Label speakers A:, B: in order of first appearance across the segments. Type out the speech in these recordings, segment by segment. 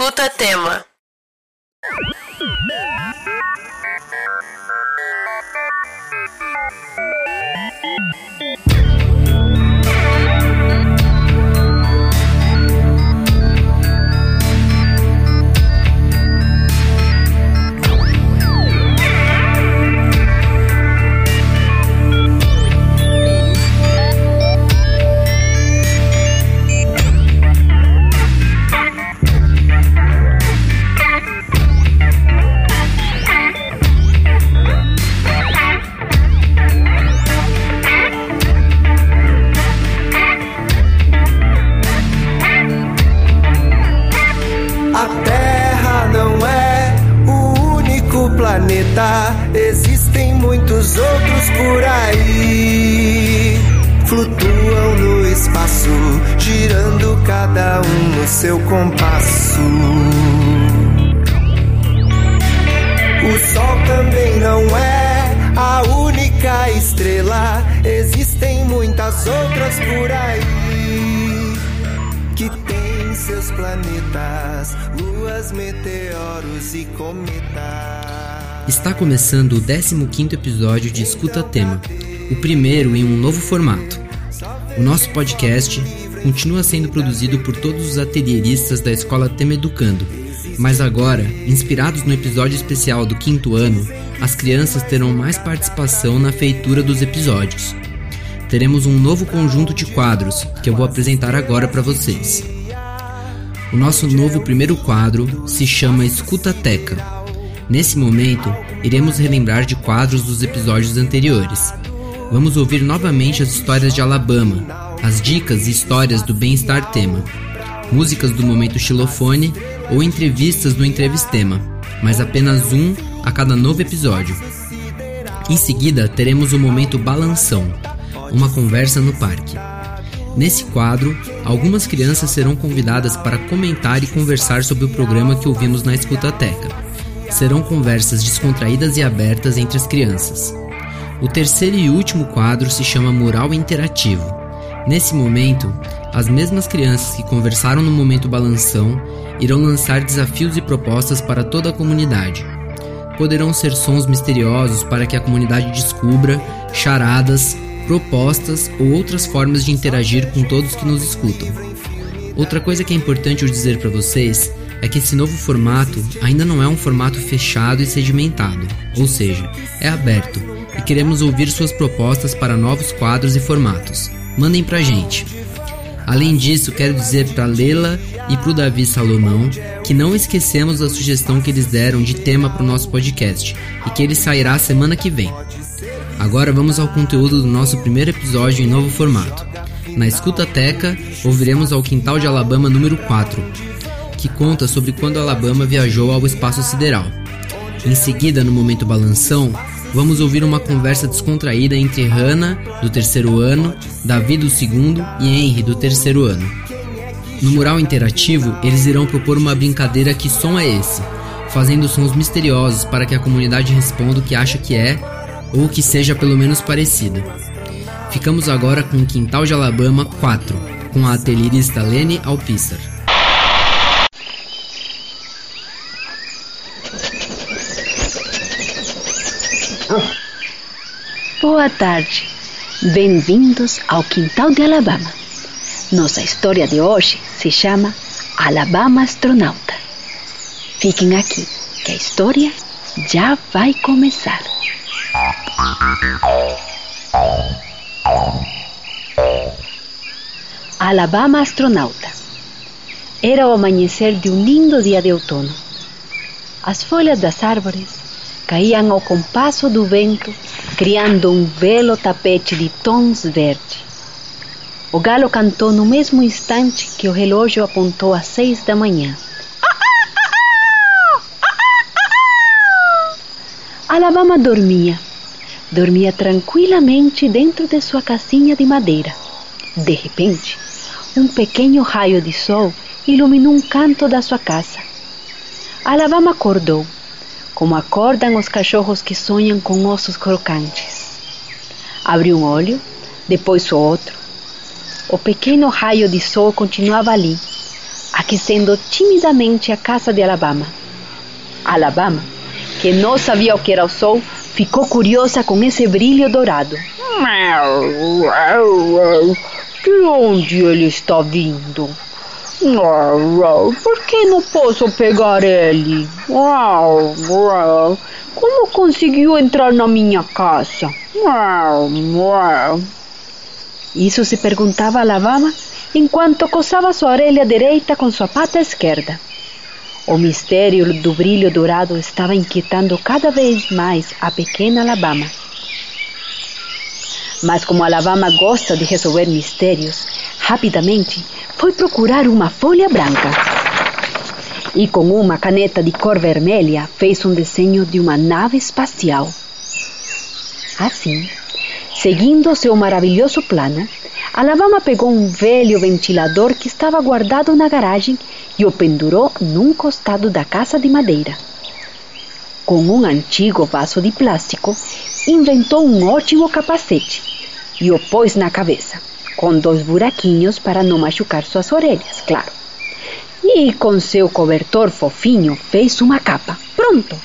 A: Escuta tema.
B: Planeta, existem muitos outros por aí. Flutuam no espaço, girando cada um no seu compasso. O Sol também não é a única estrela, existem muitas outras por aí que tem seus planetas, luas, meteoros e cometas.
C: Está começando o 15º episódio de Escuta Tema, o primeiro em um novo formato. O nosso podcast continua sendo produzido por todos os atelieristas da Escola Tema Educando, mas agora, inspirados no episódio especial do quinto ano, as crianças terão mais participação na feitura dos episódios. Teremos um novo conjunto de quadros que eu vou apresentar agora para vocês. O nosso novo primeiro quadro se chama Escutateca. Nesse momento, iremos relembrar de quadros dos episódios anteriores. Vamos ouvir novamente as histórias de Alabama, as dicas e histórias do bem-estar tema, músicas do momento xilofone ou entrevistas do entrevistema, mas apenas um a cada novo episódio. Em seguida, teremos o momento balanção, uma conversa no parque. Nesse quadro, algumas crianças serão convidadas para comentar e conversar sobre o programa que ouvimos na escutateca. Serão conversas descontraídas e abertas entre as crianças. O terceiro e último quadro se chama Mural Interativo. Nesse momento, as mesmas crianças que conversaram no momento balanção irão lançar desafios e propostas para toda a comunidade. Poderão ser sons misteriosos para que a comunidade descubra, charadas, propostas ou outras formas de interagir com todos que nos escutam. Outra coisa que é importante eu dizer para vocês é que esse novo formato ainda não é um formato fechado e sedimentado, ou seja, é aberto e queremos ouvir suas propostas para novos quadros e formatos. Mandem pra gente. Além disso, quero dizer para Lela e para o Davi Salomão que não esquecemos da sugestão que eles deram de tema para o nosso podcast e que ele sairá semana que vem. Agora vamos ao conteúdo do nosso primeiro episódio em novo formato. Na Escutateca, ouviremos ao Quintal de Alabama número 4, que conta sobre quando Alabama viajou ao espaço sideral. Em seguida, no momento balanção, vamos ouvir uma conversa descontraída entre Hannah, do terceiro ano, Davi, do segundo e Henry, do terceiro ano. No mural interativo, eles irão propor uma brincadeira Que Som é Esse? Fazendo sons misteriosos para que a comunidade responda o que acha que é ou que seja pelo menos parecida. Ficamos agora com o Quintal de Alabama 4, com a atelierista Lene Alpissar.
D: Boa tarde, bem-vindos ao Quintal de Alabama. Nossa história de hoje se chama Alabama Astronauta. Fiquem aqui, que a história já vai começar. Alabama Astronauta. Era o amanhecer de um lindo dia de outono. As folhas das árvores caíam ao compasso do vento, criando um belo tapete de tons verde. O galo cantou no mesmo instante que o relógio apontou às seis da manhã. Alabama dormia. Dormia tranquilamente dentro de sua casinha de madeira. De repente, um pequeno raio de sol iluminou um canto da sua casa. Alabama acordou, como acordam os cachorros que sonham com ossos crocantes. Abriu um olho, depois o outro. O pequeno raio de sol continuava ali, a pesquisando timidamente a casa de Alabama. Alabama, que não sabia o que era o sol, ficou curiosa com esse brilho dourado. De onde ele está vindo? Por que não posso pegar ele? Como conseguiu entrar na minha casa? Isso se perguntava Alabama enquanto coçava sua orelha direita com sua pata esquerda. O mistério do brilho dourado estava inquietando cada vez mais a pequena Alabama. Mas como Alabama gosta de resolver mistérios, rapidamente foi procurar uma folha branca. E com uma caneta de cor vermelha fez um desenho de uma nave espacial. Assim, seguindo seu maravilhoso plano, Alabama pegou um velho ventilador que estava guardado na garagem e o pendurou num costado da casa de madeira. Com um antigo vaso de plástico, inventou um ótimo capacete e o pôs na cabeça com dois buraquinhos para não machucar suas orelhas, claro. E com seu cobertor fofinho fez uma capa. Pronto!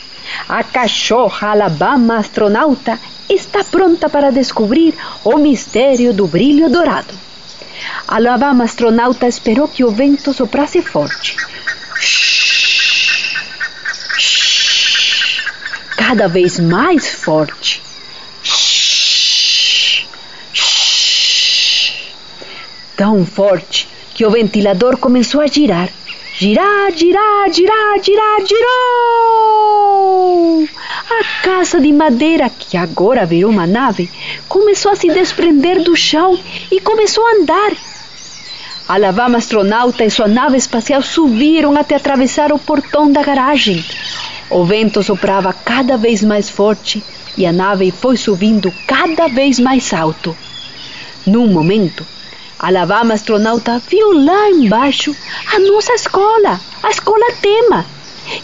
D: A cachorra Alabama astronauta está pronta para descobrir o mistério do brilho dourado. A Alabama astronauta esperou que o vento soprasse forte. Cada vez mais forte. Tão forte que o ventilador começou a girar. Girar, girar, girar, girar, girou! A casa de madeira, que agora virou uma nave, começou a se desprender do chão e começou a andar. A Alabama astronauta e sua nave espacial subiram até atravessar o portão da garagem. O vento soprava cada vez mais forte e a nave foi subindo cada vez mais alto. Num momento, Alabama astronauta viu lá embaixo a nossa escola, a escola Tema,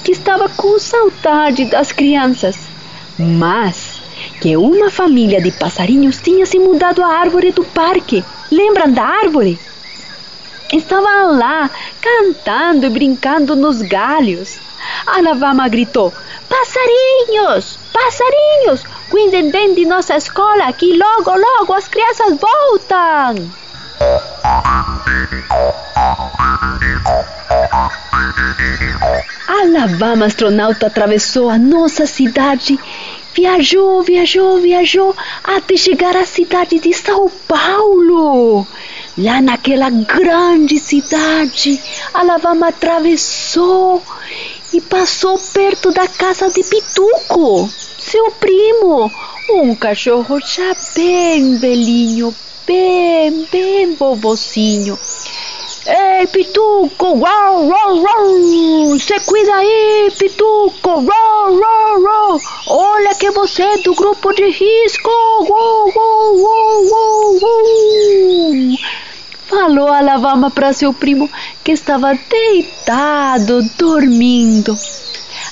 D: que estava com saudade das crianças, mas que uma família de passarinhos tinha se mudado à árvore do parque. Lembram da árvore? Estavam lá cantando e brincando nos galhos. Alabama gritou: Passarinhos! Passarinhos! Cuidem bem de nossa escola, que logo, logo as crianças voltam! Alabama astronauta atravessou a nossa cidade, viajou, viajou, viajou até chegar à cidade de São Paulo. Lá naquela grande cidade, Alabama atravessou e passou perto da casa de Pituco, seu primo, um cachorro já bem velhinho, bem, bem bobocinho. Ei, Pituco, uau, uau, uau, você cuida aí, Pituco, uau, uau, uau, olha que você é do grupo de risco, uau, uau, uau, uau, uau. Falou a Lavama para seu primo que estava deitado, dormindo.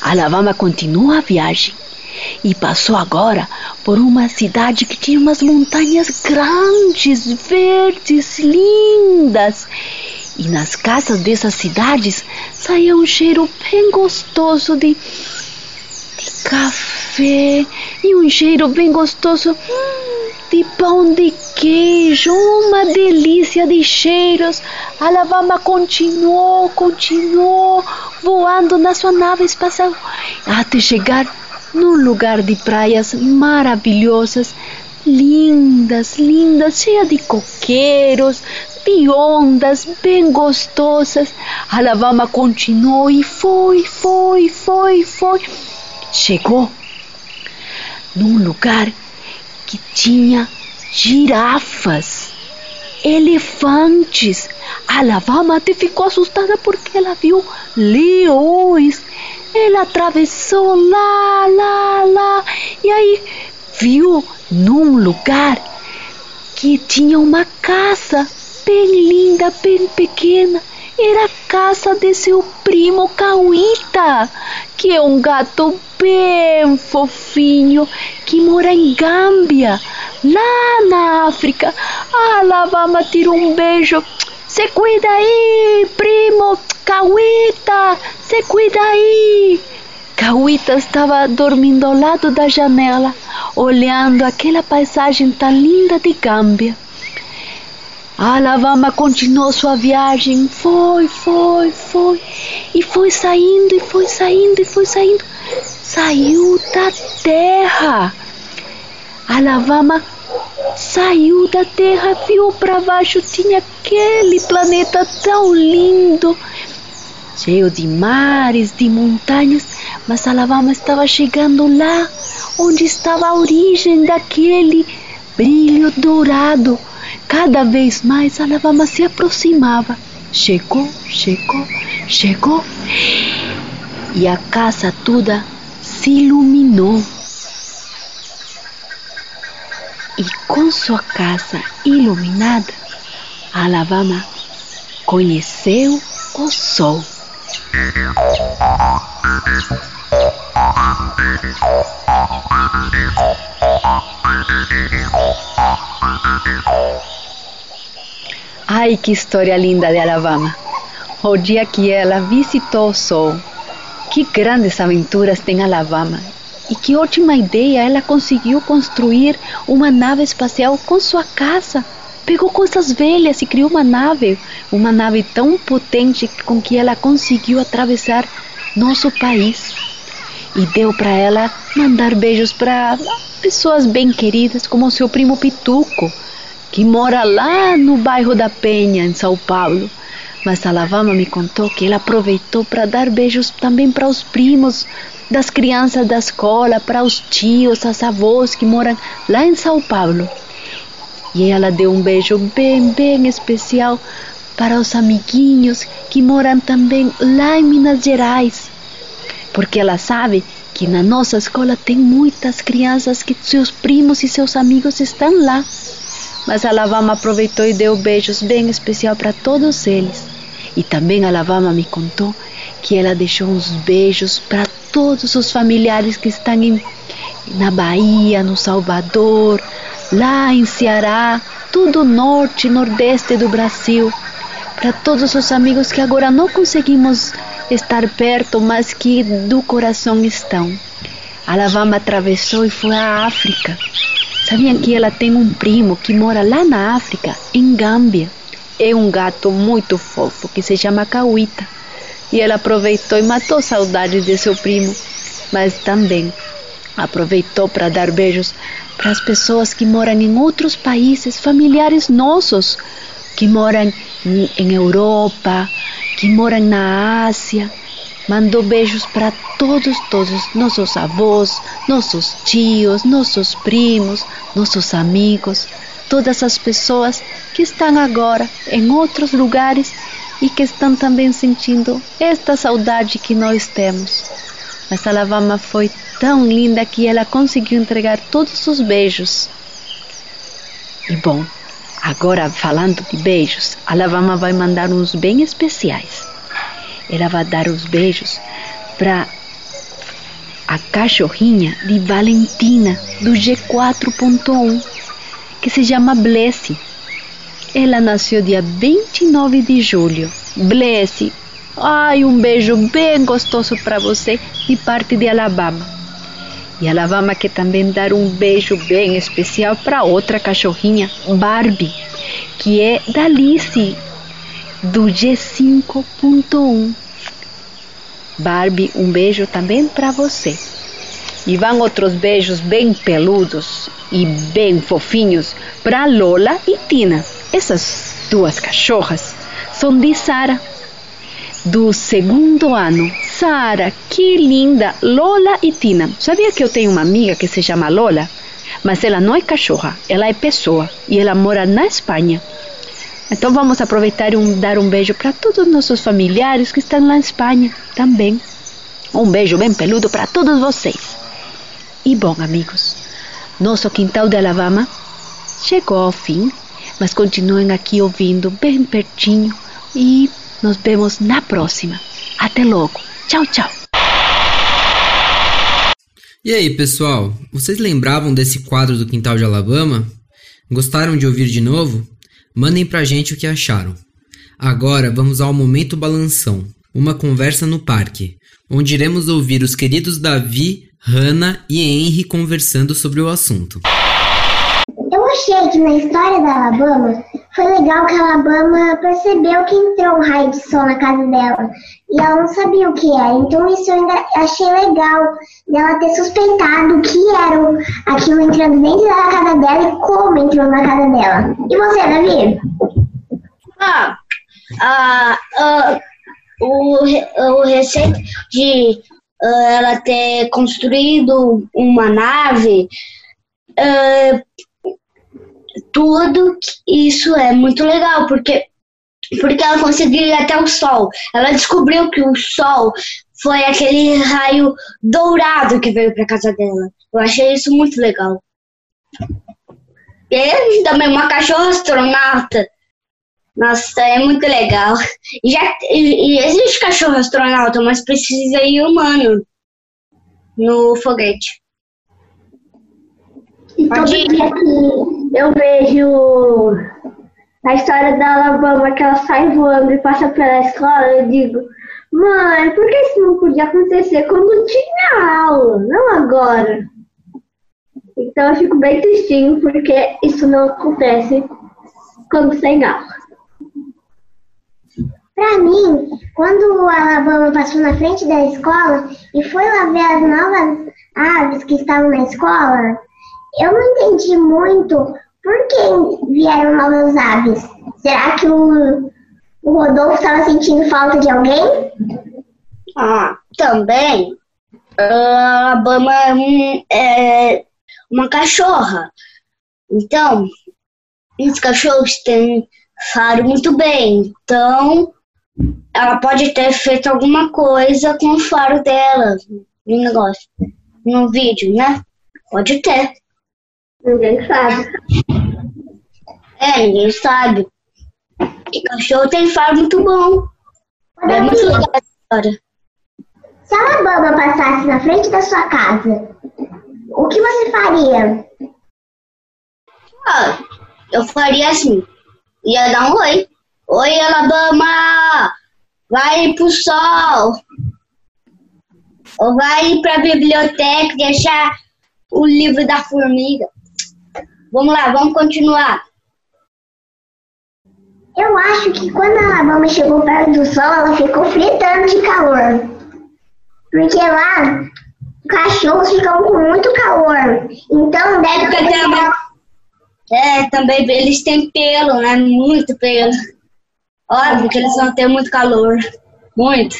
D: A Lavama continuou a viagem e passou agora por uma cidade que tinha umas montanhas grandes, verdes, lindas. E nas casas dessas cidades saía um cheiro bem gostoso de, de café e um cheiro bem gostoso de pão de queijo, uma delícia de cheiros. A Alabama continuou, continuou voando na sua nave espacial até chegar num lugar de praias maravilhosas, lindas, lindas, cheia de coqueiros, de ondas bem gostosas. Alabama continuou e foi, foi, foi, foi. Chegou num lugar que tinha girafas, elefantes. Alabama até ficou assustada porque ela viu leões ela atravessou lá, lá, lá e aí viu num lugar que tinha uma casa bem linda, bem pequena. Era a casa de seu primo Cauíta, que é um gato bem fofinho que mora em Gâmbia, lá na África. A Alabama tirou um beijo Se cuida aí, primo! Cauita! Se cuida aí! Cauita estava dormindo ao lado da janela, olhando aquela paisagem tão linda de Gâmbia. A Alabama continuou sua viagem, foi, foi, foi, e foi saindo, e foi saindo, e foi saindo. Saiu da terra. A Alabama saiu da terra, viu para baixo, tinha aquele planeta tão lindo, cheio de mares, de montanhas, mas Alabama estava chegando lá, onde estava a origem daquele brilho dourado. Cada vez mais Alabama se aproximava. Chegou, chegou, chegou. E a casa toda se iluminou. E com sua casa iluminada, Alabama conheceu o sol. Ai, que história linda de Alabama! O dia que ela visitou o sol. Que grandes aventuras tem Alabama! Que ótima ideia ela conseguiu construir uma nave espacial com sua casa. Pegou coisas velhas e criou uma nave, uma nave tão potente com que ela conseguiu atravessar nosso país. E deu para ela mandar beijos para pessoas bem queridas, como seu primo Pituco, que mora lá no bairro da Penha, em São Paulo. Mas a Lavama me contou que ela aproveitou para dar beijos também para os primos das crianças da escola, para os tios, as avós que moram lá em São Paulo. E ela deu um beijo bem, bem especial para os amiguinhos que moram também lá em Minas Gerais. Porque ela sabe que na nossa escola tem muitas crianças que seus primos e seus amigos estão lá. Mas a Alabama aproveitou e deu beijos bem especial para todos eles. E também a Alabama me contou que ela deixou uns beijos para todos os familiares que estão em, na Bahia, no Salvador, lá em Ceará, tudo norte e nordeste do Brasil, para todos os amigos que agora não conseguimos estar perto, mas que do coração estão. A Alabama atravessou e foi à África. Sabiam que ela tem um primo que mora lá na África, em Gâmbia? É um gato muito fofo que se chama Cauita. E ela aproveitou e matou saudades de seu primo, mas também aproveitou para dar beijos para as pessoas que moram em outros países, familiares nossos, que moram em Europa, que moram na Ásia. Mandou beijos para todos, todos, nossos avós, nossos tios, nossos primos, nossos amigos, todas as pessoas que estão agora em outros lugares e que estão também sentindo esta saudade que nós temos. Mas a Alabama foi tão linda que ela conseguiu entregar todos os beijos. E bom, agora falando de beijos, a Alabama vai mandar uns bem especiais. Ela vai dar os beijos para a cachorrinha de Valentina do G4.1, que se chama Blesse. Ela nasceu dia 29 de julho. Blesse, ai, um beijo bem gostoso para você de parte de Alabama. E Alabama quer também dar um beijo bem especial para outra cachorrinha, Barbie, que é da Alice, do G5.1. Barbie, um beijo também para você. E vão outros beijos bem peludos e bem fofinhos para Lola e Tina. Essas duas cachorras são de Sara, do segundo ano. Sara, que linda! Lola e Tina. Sabia que eu tenho uma amiga que se chama Lola? Mas ela não é cachorra, ela é pessoa e ela mora na Espanha. Então vamos aproveitar e um, dar um beijo para todos os nossos familiares que estão lá na Espanha também. Um beijo bem peludo para todos vocês. E bom, amigos, nosso quintal de Alabama chegou ao fim, mas continuem aqui ouvindo bem pertinho e nos vemos na próxima. Até logo. Tchau, tchau.
C: E aí, pessoal? Vocês lembravam desse quadro do Quintal de Alabama? Gostaram de ouvir de novo? Mandem pra gente o que acharam. Agora vamos ao momento balanção, uma conversa no parque, onde iremos ouvir os queridos Davi, Hannah e Henry conversando sobre o assunto.
A: Eu achei que na história da Alabama foi legal que a Alabama percebeu que entrou um raio de sol na casa dela e ela não sabia o que era. Então isso eu ainda achei legal dela ter suspeitado o que era aquilo entrando dentro da casa dela e como entrou na casa dela. E você, Davi?
E: Ah, ah, ah o, o receito de ela ter construído uma nave ah, tudo isso é muito legal, porque, porque ela conseguiu ir até o Sol. Ela descobriu que o Sol foi aquele raio dourado que veio para casa dela. Eu achei isso muito legal. E também uma cachorra astronauta. Nossa, é muito legal. E, já, existe cachorro astronauta, mas precisa ir humano no foguete.
A: E todo dia que eu vejo a história da Alabama que ela sai voando e passa pela escola, eu digo, mãe, por que isso não podia acontecer quando tinha aula, não agora? Então eu fico bem tristinho porque isso não acontece quando tem aula. Pra mim, quando a Alabama passou na frente da escola e foi lá ver as novas aves que estavam na escola, eu não entendi muito por que vieram novas aves. Será que o, o Rodolfo estava sentindo falta de alguém?
E: Ah, também. A Bama é, um, é uma cachorra. Então, os cachorros têm faro muito bem. Então, ela pode ter feito alguma coisa com o faro dela no negócio, no vídeo, né? Pode ter.
A: Ninguém sabe.
E: É, ninguém sabe. E cachorro tem faro muito bom. É muito legal a história.
A: Se a Alabama passasse na frente da sua casa, o que você faria?
E: Ah, eu faria assim. Ia dar um oi. Oi, Alabama! Vai pro sol! Ou vai pra biblioteca e achar o livro da formiga. Vamos lá, vamos continuar.
A: Eu acho que quando a Alabama chegou perto do sol, ela ficou fritando de calor. Porque lá, cachorros ficam com muito calor. Então deve
E: Porque
A: ter.
E: também- É, também eles têm pelo, né? Muito pelo. Óbvio que eles vão ter muito calor. Muito.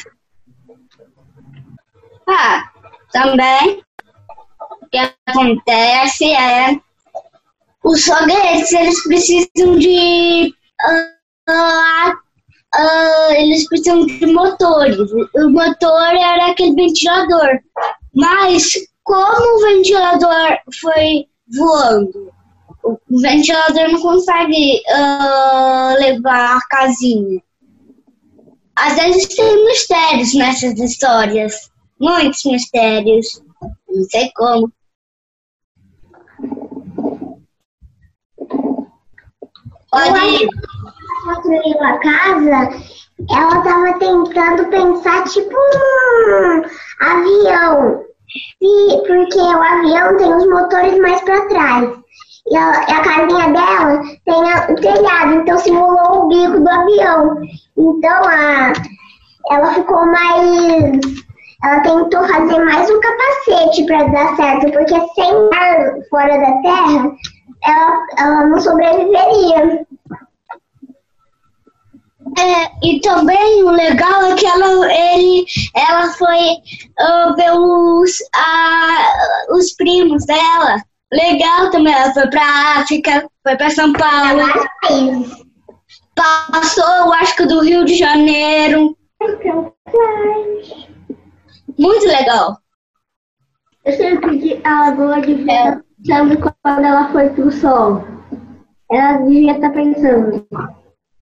E: Ah, também o que acontece é os foguetes, eles precisam de ah, ah, eles precisam de motores. O motor era aquele ventilador. Mas como o ventilador foi voando, o ventilador não consegue ah, levar a casinha. Às vezes tem mistérios nessas histórias. Muitos mistérios. Não sei como. Pode
A: construiu a casa, ela tava tentando pensar tipo um avião. E, porque o avião tem os motores mais para trás. E a, a casinha dela tem a- o telhado, então simulou o bico do avião. Então a, ela ficou mais. Ela tentou fazer mais um capacete para dar certo, porque sem ar fora da terra, ela, ela não sobreviveria.
E: É, e também o legal é que ela, ele, ela foi ah, ver os, ah, os primos dela. Legal também, ela foi pra África, foi pra São Paulo, passou, acho que do Rio de Janeiro. Muito legal.
A: Eu sempre que a Lagoa devia
E: É.
A: estar pensando quando ela foi pro sol. Ela devia estar pensando,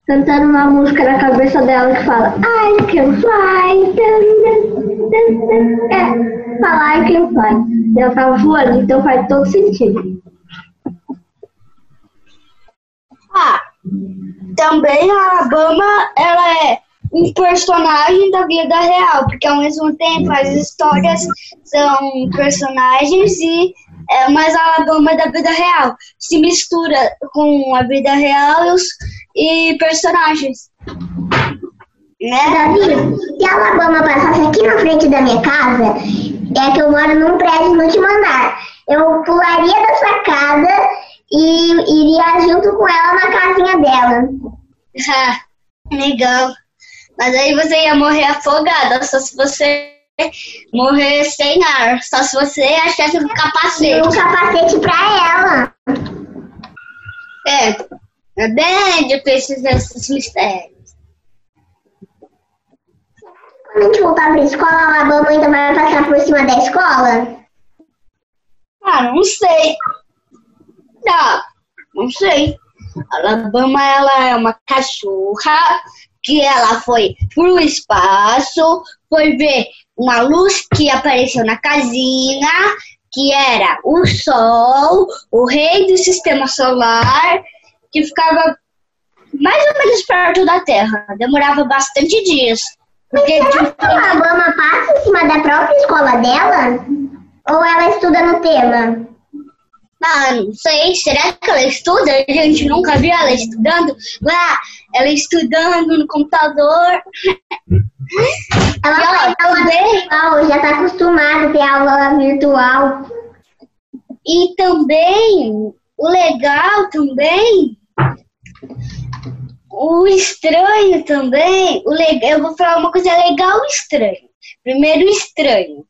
A: cantando uma música na cabeça dela que fala I can fly. dun, dun. É, fala I can fly. E Ela tava voando, então faz todo sentido.
E: Ah, também a Alabama, ela é um personagem da vida real, porque ao mesmo tempo as histórias são personagens e é, mas a Alabama é da vida real. Se mistura com a vida real e, os, e personagens.
A: Né? Davi, se a Alabama passasse aqui na frente da minha casa, é que eu moro num prédio no último andar. Eu pularia da sacada e iria junto com ela na casinha dela.
E: Legal. Mas aí você ia morrer afogada, só se você morrer sem ar. Só se você achasse um capacete.
A: Um capacete pra ela.
E: É. É bem difícil esses mistérios.
A: A gente voltar pra escola, a Alabama ainda vai passar por cima da escola?
E: Ah, não sei. Não, não sei. A Alabama, ela é uma cachorra que ela foi pro espaço, foi ver uma luz que apareceu na casinha, que era o Sol, o rei do sistema solar, que ficava mais ou menos perto da Terra. Demorava bastante dias.
A: Porque Mas será que a Alabama passa em cima da própria escola dela? Ou ela estuda no tema?
E: Ah, não sei. Será que ela estuda? A gente nunca viu ela estudando. Lá, ela estudando no computador.
A: Ela faz aula virtual, já tá acostumada a ter aula virtual.
E: E também, o legal também, o estranho também, o legal, eu vou falar uma coisa legal e estranho. Primeiro, estranho.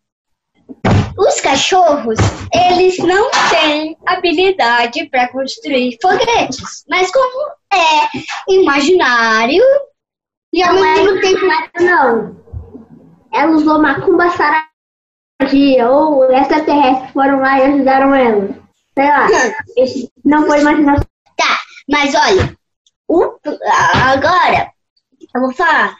E: Os cachorros, eles não têm habilidade para construir foguetes, mas como é imaginário e ao mesmo tempo
A: não. Ela usou macumba saradia ou extraterrestres foram lá e ajudaram ela. Sei lá. não foi imaginação.
E: Tá, mas olha, o, agora eu vou falar.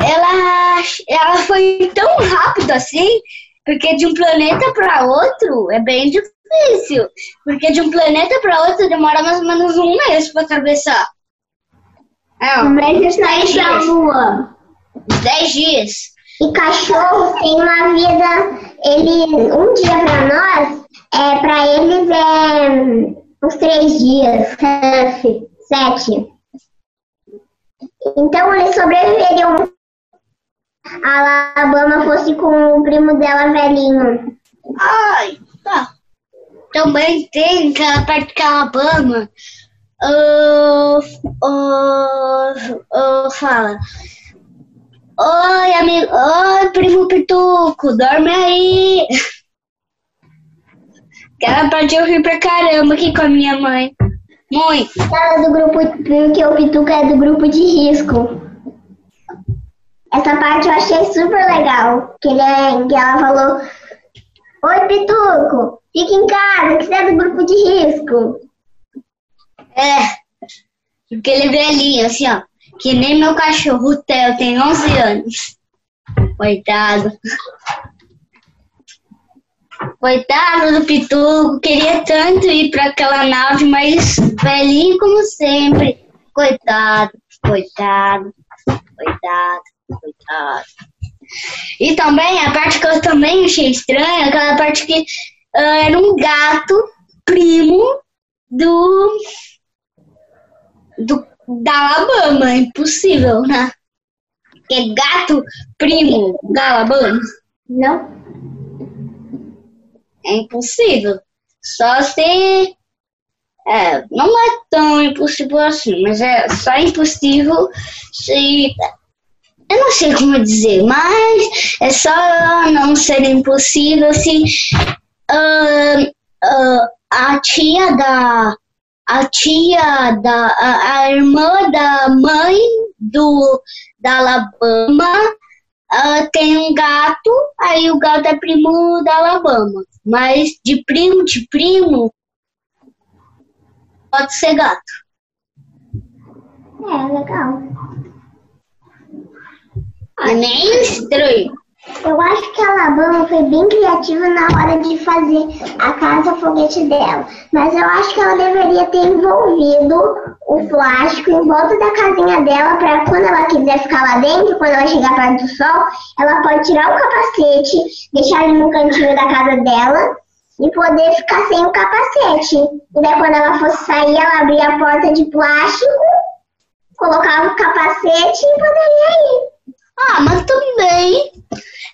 E: Ela, ela foi tão rápido assim porque de um planeta para outro é bem difícil. Porque de um planeta para outro demora mais ou menos um mês para atravessar.
A: É, um mês de da lua.
E: Dez dias.
A: E cachorro tem uma vida, ele um dia para nós, é para eles é uns três dias, sete. Então eles sobreviveriam a Alabama fosse com o primo dela velhinho.
E: Ai, tá. Também tem aquela parte que a Alabama uh, uh, uh, fala. Oi, amigo. Oi, primo Pituco, dorme aí. Aquela parte eu ri pra caramba aqui com a minha mãe. Muito.
A: Ela é do grupo, porque o Pituco é do grupo de risco. Essa parte eu achei super legal. Que, ele é, que ela falou: Oi, Pituco, fica em casa, que você é do grupo de risco.
E: É, porque ele é velhinho, assim, ó. Que nem meu cachorro, o Theo, tem 11 anos. Coitado. Coitado do Pituco, queria tanto ir para aquela nave, mas velhinho como sempre. Coitado, coitado, coitado. Coitado. E também a parte que eu também achei estranha, aquela parte que uh, era um gato primo do, do da Alabama. Impossível, né? É gato primo da Alabama.
A: Não.
E: É impossível. Só se. É, não é tão impossível assim, mas é só impossível se eu não sei como dizer, mas é só não ser impossível se uh, uh, a tia da a tia da a, a, irmã da mãe do da Alabama uh, tem um gato, aí o gato é primo da Alabama, mas de primo de primo pode ser gato.
A: É legal.
E: É meio estranho.
A: Eu acho que a Alabama foi bem criativa na hora de fazer a casa foguete dela. Mas eu acho que ela deveria ter envolvido o plástico em volta da casinha dela para quando ela quiser ficar lá dentro, quando ela chegar perto do sol, ela pode tirar o capacete, deixar ele no cantinho da casa dela e poder ficar sem o capacete. E daí quando ela fosse sair, ela abria a porta de plástico, colocava o capacete e poderia ir.
E: Ah, mas também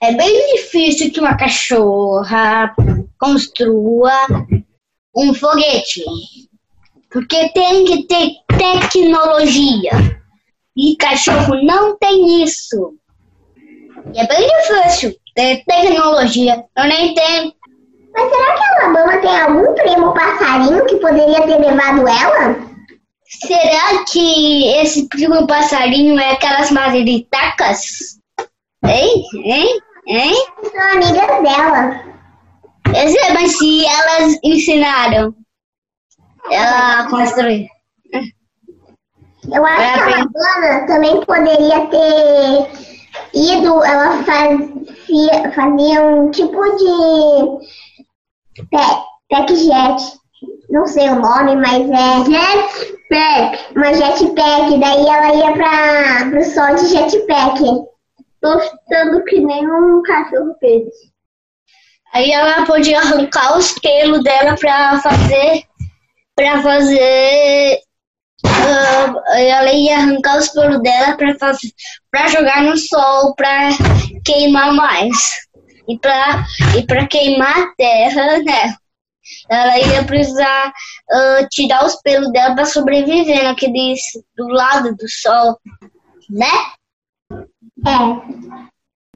E: é bem difícil que uma cachorra construa um foguete. Porque tem que ter tecnologia. E cachorro não tem isso. E é bem difícil ter tecnologia. Eu nem tenho.
A: Mas será que a Alabama tem algum primo passarinho que poderia ter levado ela?
E: Será que esse primo passarinho é aquelas maderitacas? Hein? Hein? Hein?
A: São amigas dela.
E: Eu sei, mas se elas ensinaram ela a construir.
A: Eu acho
E: É,
A: que a Alabama também poderia ter ido, ela fazia, fazia um tipo de pack jet. Não sei o nome, mas é jetpack. Uma jetpack, daí ela ia para pro sol de jetpack. Tostando que nem um cachorro fez.
E: Aí ela podia arrancar os pelos dela pra fazer. Pra fazer. ah, ela ia arrancar os pelos dela pra, fazer, pra jogar no sol, pra queimar mais. E pra, e pra queimar a terra, né? Ela ia precisar ah, tirar os pelos dela pra sobreviver naqueles do lado do sol, né?
A: É.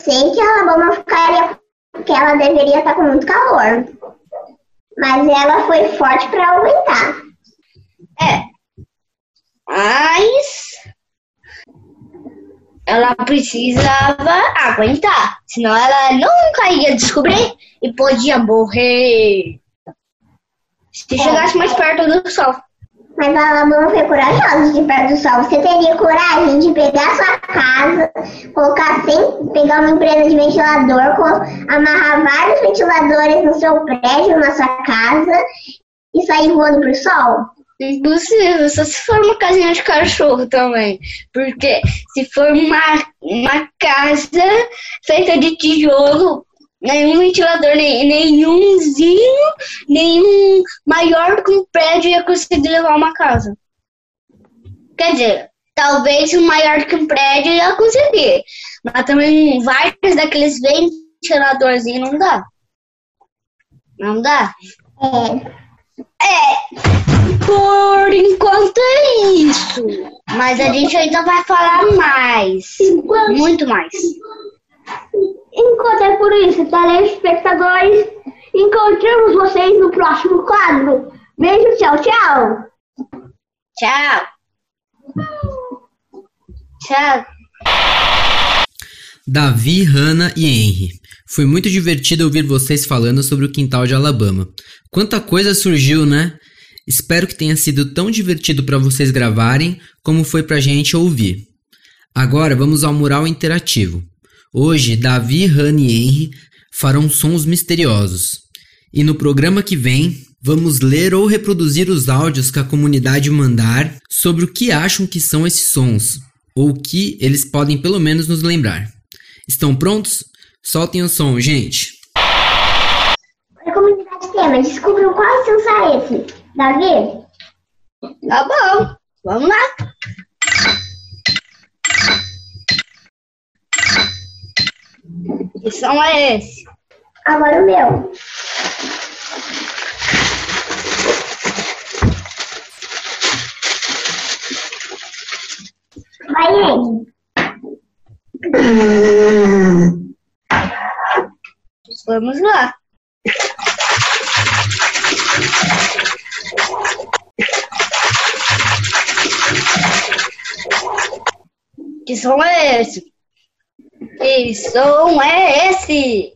A: Sei que a Alabama ficaria. que ela deveria estar com muito calor. Mas ela foi forte para aguentar.
E: É. Mas ela precisava aguentar. Senão ela nunca ia descobrir e podia morrer. Se chegasse mais perto do sol.
A: Mas a Alabama foi corajosa de perto do sol. Você teria coragem de pegar sua casa, colocar sem pegar uma empresa de ventilador, amarrar vários ventiladores no seu prédio, na sua casa e sair voando pro sol?
E: Impossível, só se for uma casinha de cachorro também. Porque se for uma, uma casa feita de tijolo, nenhum ventilador, nem, nenhumzinho, nenhum maior que um prédio ia conseguir levar uma casa. Quer dizer, talvez um maior que um prédio ia conseguir. Mas também vários daqueles ventiladorzinhos não dá. Não dá?
A: É.
E: Por enquanto é isso. Mas a gente ainda vai falar mais. Muito mais.
A: Enquanto é por isso, telespectadores, encontramos vocês no próximo quadro. Beijo, tchau, tchau.
E: Tchau. Tchau.
C: Davi, Hannah e Henry. Foi muito divertido ouvir vocês falando sobre o quintal de Alabama. Quanta coisa surgiu, né? Espero que tenha sido tão divertido para vocês gravarem como foi pra gente ouvir. Agora vamos ao mural interativo. Hoje, Davi, Hannah e Henry farão sons misteriosos. E no programa que vem, vamos ler ou reproduzir os áudios que a comunidade mandar sobre o que acham que são esses sons, ou o que eles podem pelo menos nos lembrar. Estão prontos? Soltem o som, gente!
A: A comunidade tema, descubram quais são são esses. Davi?
E: Tá bom. Vamos lá. Que som é esse?
A: Agora o meu. Vai.
E: Vamos lá. Que som é esse? Que som é esse?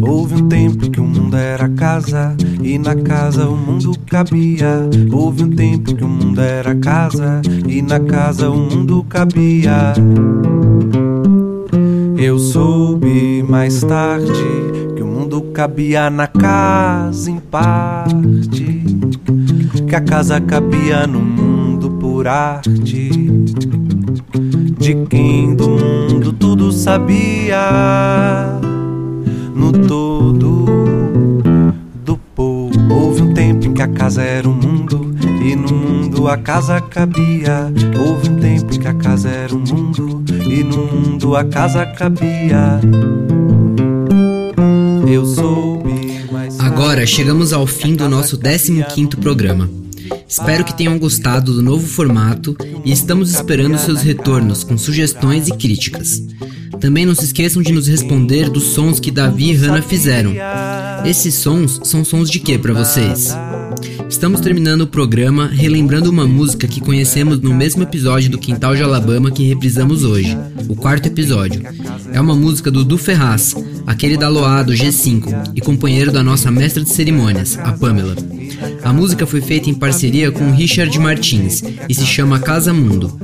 B: Houve um tempo que o mundo era casa e na casa o mundo cabia. Houve um tempo que o mundo era casa e na casa o mundo cabia. Eu soube mais tarde que o mundo cabia na casa em parte, que a casa cabia no mundo por arte. De quem do mundo tudo sabia, no todo do povo. Houve um tempo em que a casa era o mundo e no mundo a casa cabia. Houve um tempo em que a casa era o mundo e no mundo a casa cabia. Eu soube
C: Agora chegamos ao fim do nosso 15º programa. Espero que tenham gostado do novo formato e estamos esperando seus retornos com sugestões e críticas. Também não se esqueçam de nos responder dos sons que Davi e Hannah fizeram. Esses sons são sons de quê para vocês? Estamos terminando o programa relembrando uma música que conhecemos no mesmo episódio do Quintal de Alabama que reprisamos hoje, o quarto episódio. É uma música do Du Ferraz, aquele da Loa do G5 e companheiro da nossa mestra de cerimônias, a Pamela. A música foi feita em parceria com Richard Martins e se chama Casa Mundo.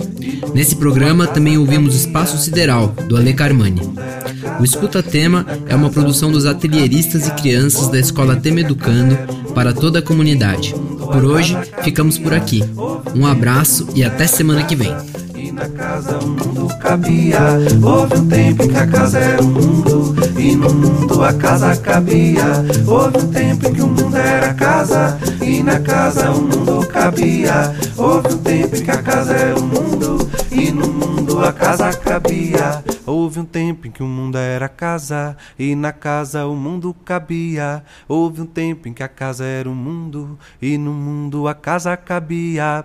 C: Nesse programa também ouvimos Espaço Sideral, do Ale Carmani. O Escuta Tema é uma produção dos atelieristas e crianças da Escola Tema Educando para toda a comunidade. Por hoje, ficamos por aqui. Um abraço e até semana que vem.
B: Na casa o mundo cabia. Houve um tempo em que a casa era o mundo. E no mundo a casa cabia. Houve um tempo em que o mundo era casa. E na casa o mundo cabia. Houve um tempo em que a casa era o mundo. E no mundo sua casa cabia. Houve um tempo em que o mundo era casa e na casa o mundo cabia. Houve um tempo em que a casa era o mundo e no mundo a casa cabia.